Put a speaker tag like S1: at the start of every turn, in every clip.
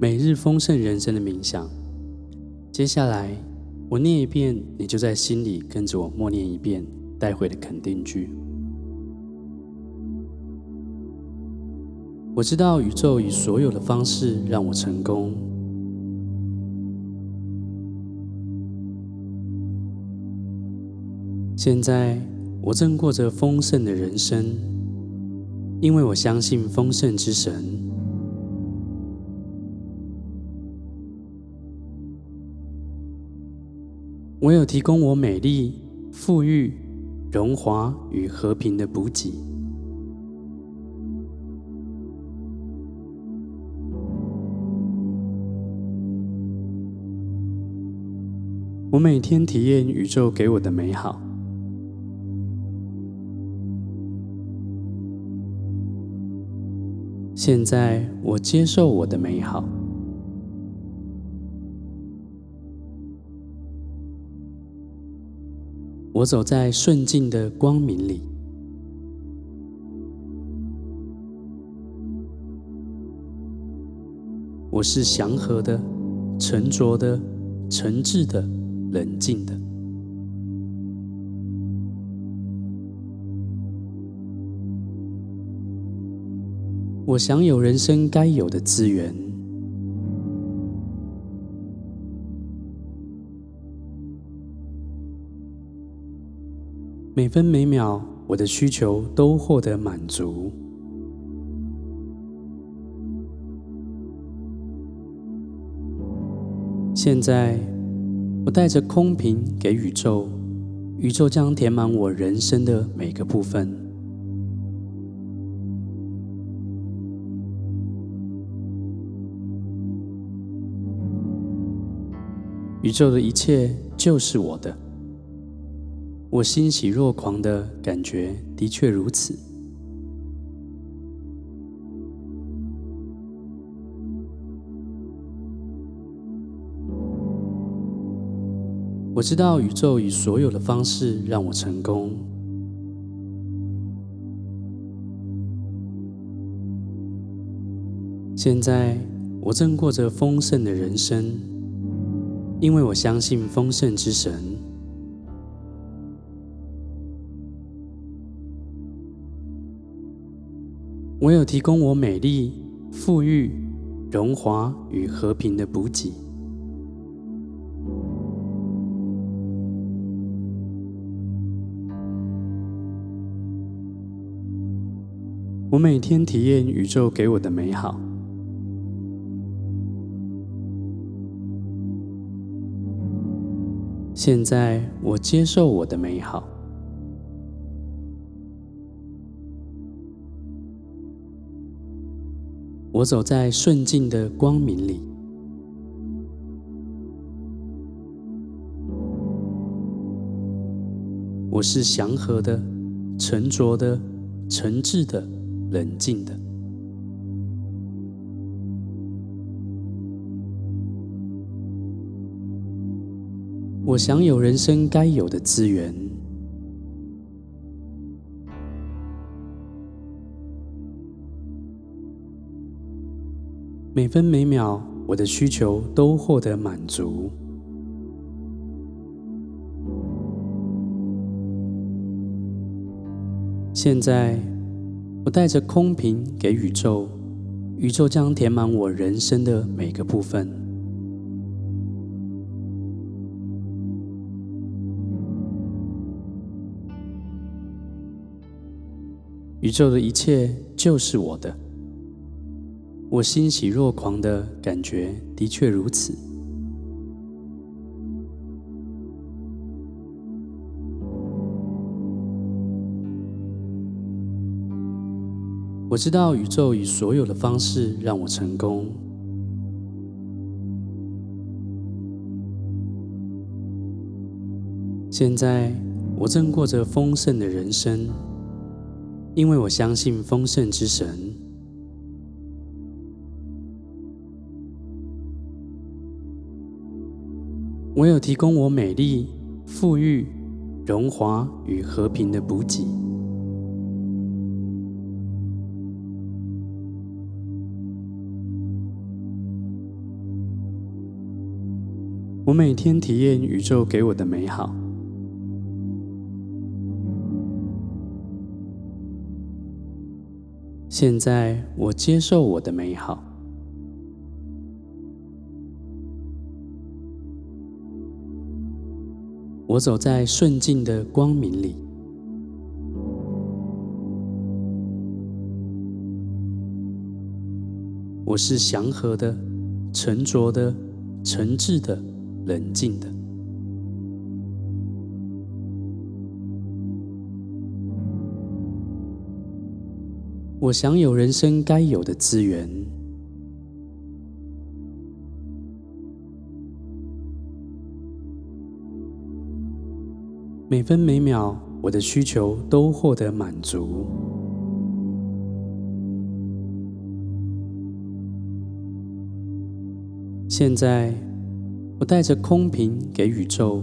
S1: 每日丰盛人生的冥想，接下来我念一遍，你就在心里跟着我默念一遍带回的肯定句。我知道宇宙以所有的方式让我成功。现在我正过着丰盛的人生，因为我相信丰盛之神。我有提供我美丽、富裕、荣华与和平的补给。我每天体验宇宙给我的美好。现在我接受我的美好。我走在顺境的光明里。我是祥和的沉着的诚挚的冷静的。我享有人生该有的资源。每分每秒，我的需求都获得满足。现在，我带着空瓶给宇宙，宇宙将填满我人生的每个部分。宇宙的一切就是我的。我欣喜若狂的感觉的确如此。我知道宇宙以所有的方式让我成功。现在我正过着丰盛的人生，因为我相信丰盛之神。唯有提供我美丽、富裕、荣华与和平的补给。我每天体验宇宙给我的美好。现在我接受我的美好。我走在顺境的光明里。我是祥和的、沉着的、诚挚的、冷静的。我享有人生该有的资源。每分每秒，我的需求都获得满足。现在，我带着空瓶给宇宙，宇宙将填满我人生的每个部分。宇宙的一切就是我的。我欣喜若狂的感觉的确如此。我知道宇宙以所有的方式让我成功。现在我正过着丰盛的人生，因为我相信丰盛之神。唯有提供我美丽、富裕、荣华与和平的补给。我每天体验宇宙给我的美好。现在我接受我的美好。我走在顺境的光明里。我是祥和的、沉着的、诚挚的、冷静的。我享有人生该有的资源。每分每秒，我的需求都获得满足。现在，我带着空瓶给宇宙，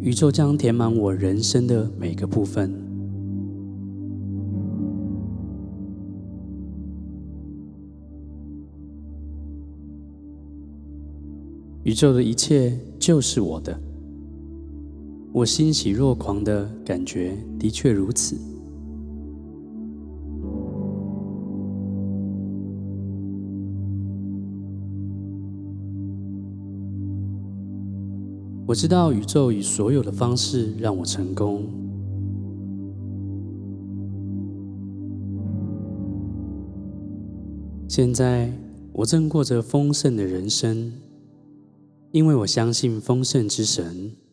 S1: 宇宙将填满我人生的每个部分。宇宙的一切就是我的。我欣喜若狂的感觉的确如此。我知道宇宙以所有的方式让我成功。现在我正过着丰盛的人生因为我相信丰盛之神。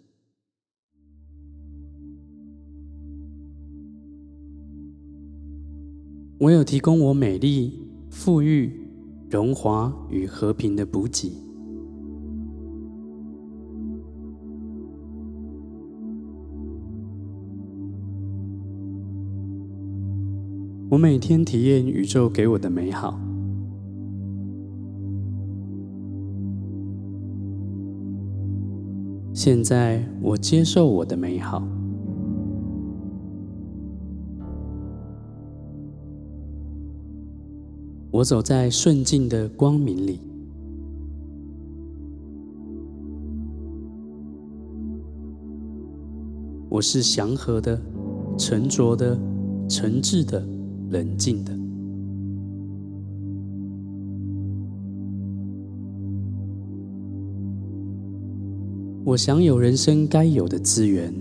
S1: 我有提供我美丽、富裕、荣华与和平的补给。我每天体验宇宙给我的美好。现在我接受我的美好。我走在顺境的光明里。我是祥和的、沉着的、诚挚的。冷静的，我享有人生该有的资源。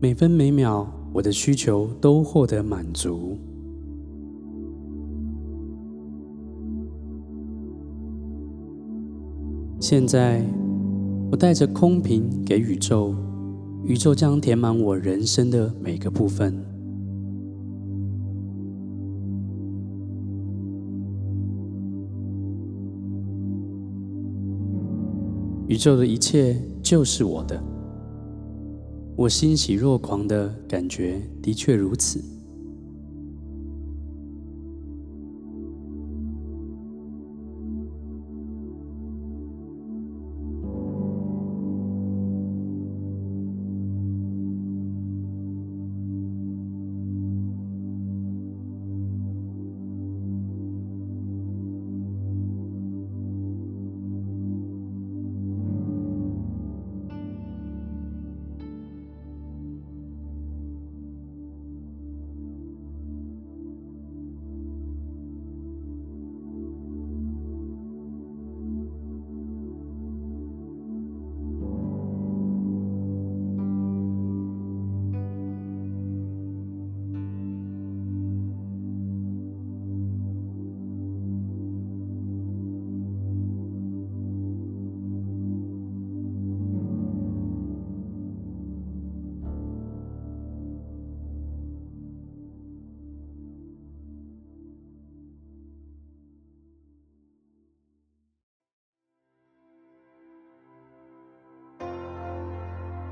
S1: 每分每秒，我的需求都获得满足。现在。我带着空瓶给宇宙，宇宙将填满我人生的每个部分。宇宙的一切就是我的，我欣喜若狂的感觉的确如此。